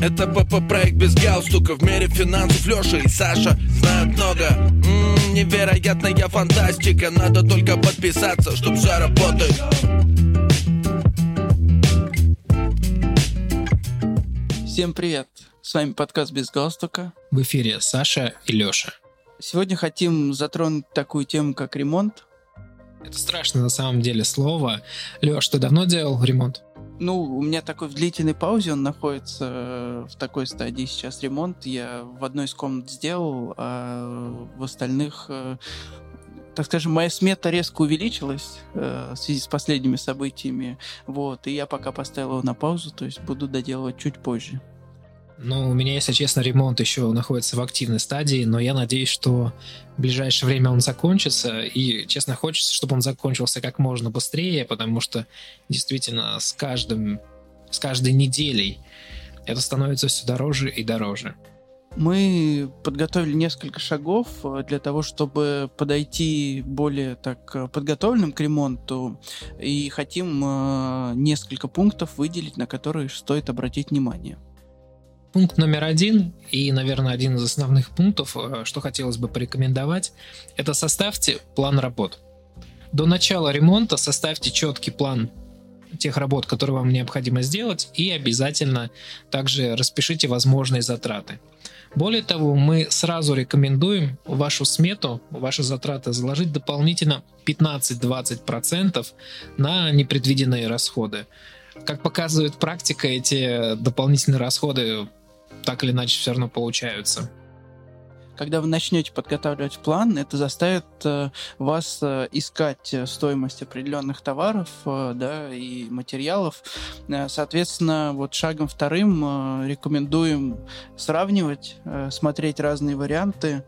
Это ПП-проект без галстука В мире финансов Леша и Саша знают много М-м, Невероятная фантастика Надо только подписаться, чтоб все работает Всем привет! С вами подкаст «Без галстука». В эфире Саша и Леша. Сегодня хотим затронуть такую тему, как ремонт. Это страшно на самом деле слово. Леш, ты давно делал ремонт? Ну, у меня такой в длительной паузе, он находится э, в такой стадии сейчас ремонт. Я в одной из комнат сделал, а в остальных э, так скажем, моя смета резко увеличилась э, в связи с последними событиями, вот, и я пока поставил его на паузу, то есть буду доделывать чуть позже. Ну, у меня, если честно, ремонт еще находится в активной стадии, но я надеюсь, что в ближайшее время он закончится. И, честно, хочется, чтобы он закончился как можно быстрее, потому что действительно с каждым, с каждой неделей это становится все дороже и дороже. Мы подготовили несколько шагов э, для того, чтобы подойти более так э, подготовленным к ремонту, и хотим э, несколько пунктов выделить, на которые стоит обратить внимание. Пункт номер один, и, наверное, один из основных пунктов, э, что хотелось бы порекомендовать, это составьте план работ. До начала ремонта составьте четкий план тех работ, которые вам необходимо сделать, и обязательно также распишите возможные затраты. Более того, мы сразу рекомендуем вашу смету, ваши затраты заложить дополнительно 15-20% на непредвиденные расходы. Как показывает практика, эти дополнительные расходы так или иначе все равно получаются. Когда вы начнете подготавливать план, это заставит э, вас э, искать э, стоимость определенных товаров э, да, и материалов. Э, соответственно, вот шагом вторым э, рекомендуем сравнивать, смотреть разные варианты,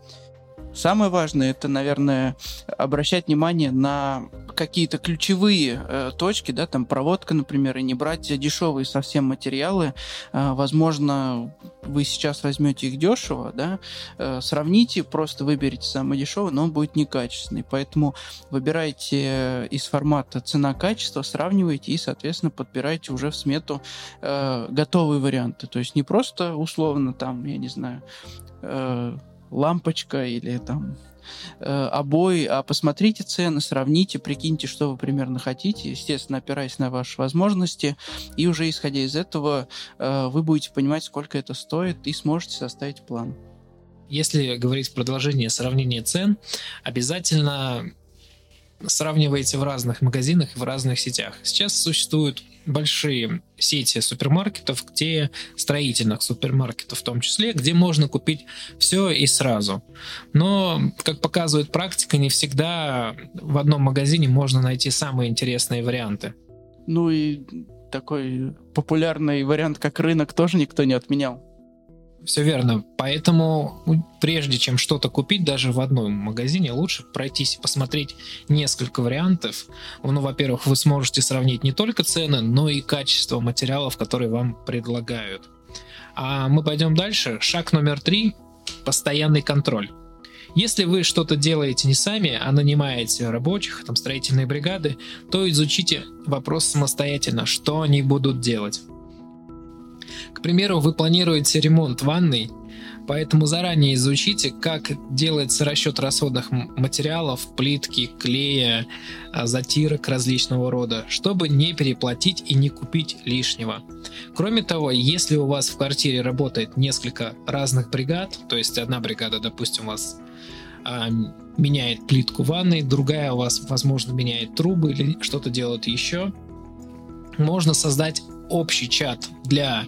Самое важное это, наверное, обращать внимание на какие-то ключевые э, точки, да, там проводка, например, и не брать дешевые совсем материалы. Э, возможно, вы сейчас возьмете их дешево, да, э, сравните, просто выберите самый дешевый, но он будет некачественный. Поэтому выбирайте из формата цена-качество, сравнивайте и, соответственно, подбирайте уже в смету э, готовые варианты. То есть не просто условно там, я не знаю, э, лампочка или там э, обои, а посмотрите цены, сравните, прикиньте, что вы примерно хотите, естественно, опираясь на ваши возможности, и уже исходя из этого э, вы будете понимать, сколько это стоит, и сможете составить план. Если говорить продолжение сравнения цен, обязательно сравнивайте в разных магазинах и в разных сетях. Сейчас существуют большие сети супермаркетов, где строительных супермаркетов в том числе, где можно купить все и сразу. Но, как показывает практика, не всегда в одном магазине можно найти самые интересные варианты. Ну и такой популярный вариант, как рынок, тоже никто не отменял. Все верно. Поэтому ну, прежде чем что-то купить даже в одном магазине, лучше пройтись и посмотреть несколько вариантов. Ну, во-первых, вы сможете сравнить не только цены, но и качество материалов, которые вам предлагают. А мы пойдем дальше. Шаг номер три – постоянный контроль. Если вы что-то делаете не сами, а нанимаете рабочих, там строительные бригады, то изучите вопрос самостоятельно, что они будут делать. К примеру, вы планируете ремонт ванной, поэтому заранее изучите, как делается расчет расходных материалов, плитки, клея, а, затирок различного рода, чтобы не переплатить и не купить лишнего. Кроме того, если у вас в квартире работает несколько разных бригад, то есть одна бригада, допустим, у вас а, меняет плитку ванной, другая у вас, возможно, меняет трубы или что-то делает еще, можно создать общий чат для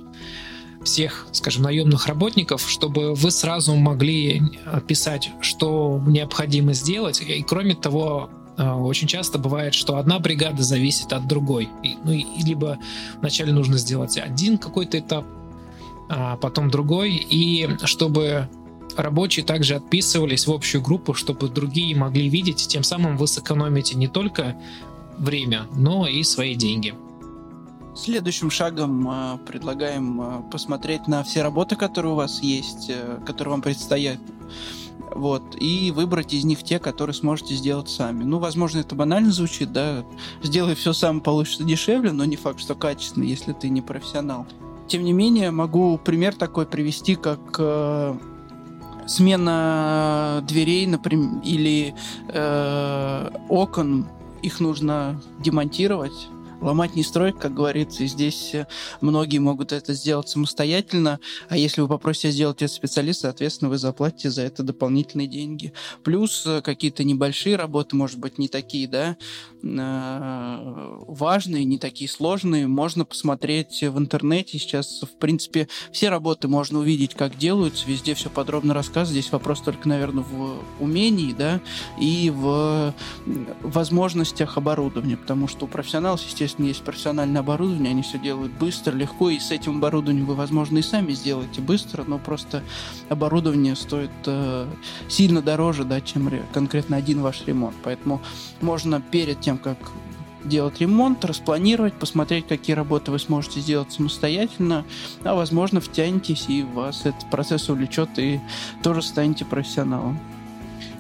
всех, скажем, наемных работников, чтобы вы сразу могли писать, что необходимо сделать. И кроме того, э, очень часто бывает, что одна бригада зависит от другой. И, ну, и, либо вначале нужно сделать один какой-то этап, а потом другой. И чтобы рабочие также отписывались в общую группу, чтобы другие могли видеть, тем самым вы сэкономите не только время, но и свои деньги. Следующим шагом э, предлагаем э, посмотреть на все работы, которые у вас есть, э, которые вам предстоят. Вот, и выбрать из них те, которые сможете сделать сами. Ну, возможно, это банально звучит, да. Сделай все сам, получится дешевле, но не факт, что качественно, если ты не профессионал. тем не менее, могу пример такой привести, как э, смена дверей, например, или э, окон. Их нужно демонтировать ломать не строить, как говорится, и здесь э, многие могут это сделать самостоятельно, а если вы попросите сделать это специалист, соответственно, вы заплатите за это дополнительные деньги. Плюс э, какие-то небольшие работы, может быть, не такие, да, э, важные, не такие сложные, можно посмотреть в интернете. Сейчас, в принципе, все работы можно увидеть, как делаются, везде все подробно рассказывают. Здесь вопрос только, наверное, в умении, да, и в возможностях оборудования, потому что у профессионалов, естественно, естественно, есть профессиональное оборудование, они все делают быстро, легко, и с этим оборудованием вы, возможно, и сами сделаете быстро, но просто оборудование стоит э, сильно дороже, да, чем конкретно один ваш ремонт. Поэтому можно перед тем, как делать ремонт, распланировать, посмотреть, какие работы вы сможете сделать самостоятельно, а возможно втянетесь и вас этот процесс увлечет и тоже станете профессионалом.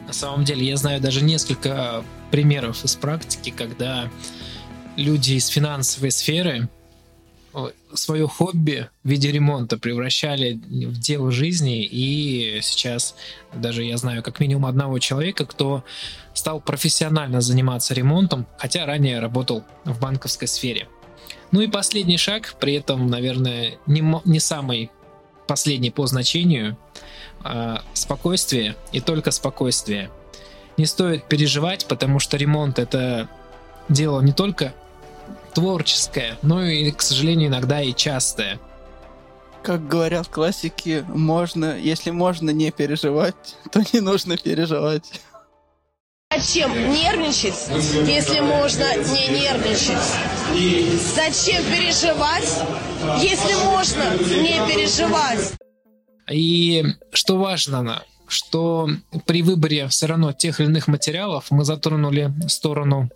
На самом деле я знаю даже несколько примеров из практики, когда люди из финансовой сферы свое хобби в виде ремонта превращали в дело жизни, и сейчас даже я знаю как минимум одного человека, кто стал профессионально заниматься ремонтом, хотя ранее работал в банковской сфере. Ну и последний шаг, при этом, наверное, не, не самый последний по значению, а спокойствие и только спокойствие. Не стоит переживать, потому что ремонт это дело не только творческое, но и, к сожалению, иногда и частое. Как говорят классики, можно, если можно не переживать, то не нужно переживать. Зачем нервничать, если можно не нервничать? Зачем переживать, если можно не переживать? И что важно, что при выборе все равно тех или иных материалов мы затронули сторону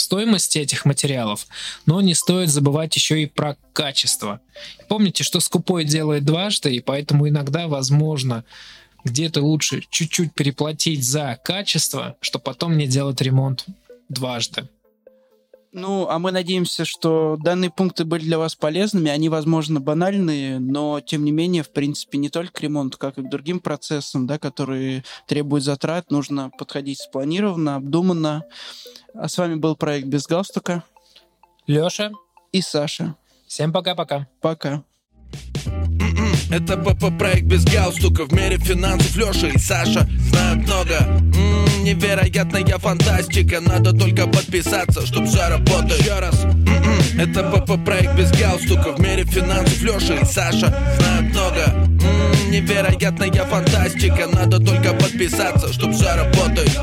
стоимости этих материалов, но не стоит забывать еще и про качество. Помните, что скупой делает дважды, и поэтому иногда возможно где-то лучше чуть-чуть переплатить за качество, чтобы потом не делать ремонт дважды. Ну, а мы надеемся, что данные пункты были для вас полезными. Они, возможно, банальные, но, тем не менее, в принципе, не только к ремонту, как и к другим процессам, да, которые требуют затрат, нужно подходить спланированно, обдуманно. А с вами был проект «Без галстука». Лёша. И Саша. Всем пока-пока. Пока. Это ПП проект без галстука. В мире финансов Леша и Саша знают много. М-м, Невероятная фантастика. Надо только подписаться, чтоб все работает. Еще раз. М-м, Это ПП проект без галстука. В мире финансов Леша и Саша знают много. М-м, Невероятная фантастика. Надо только подписаться, чтоб все работает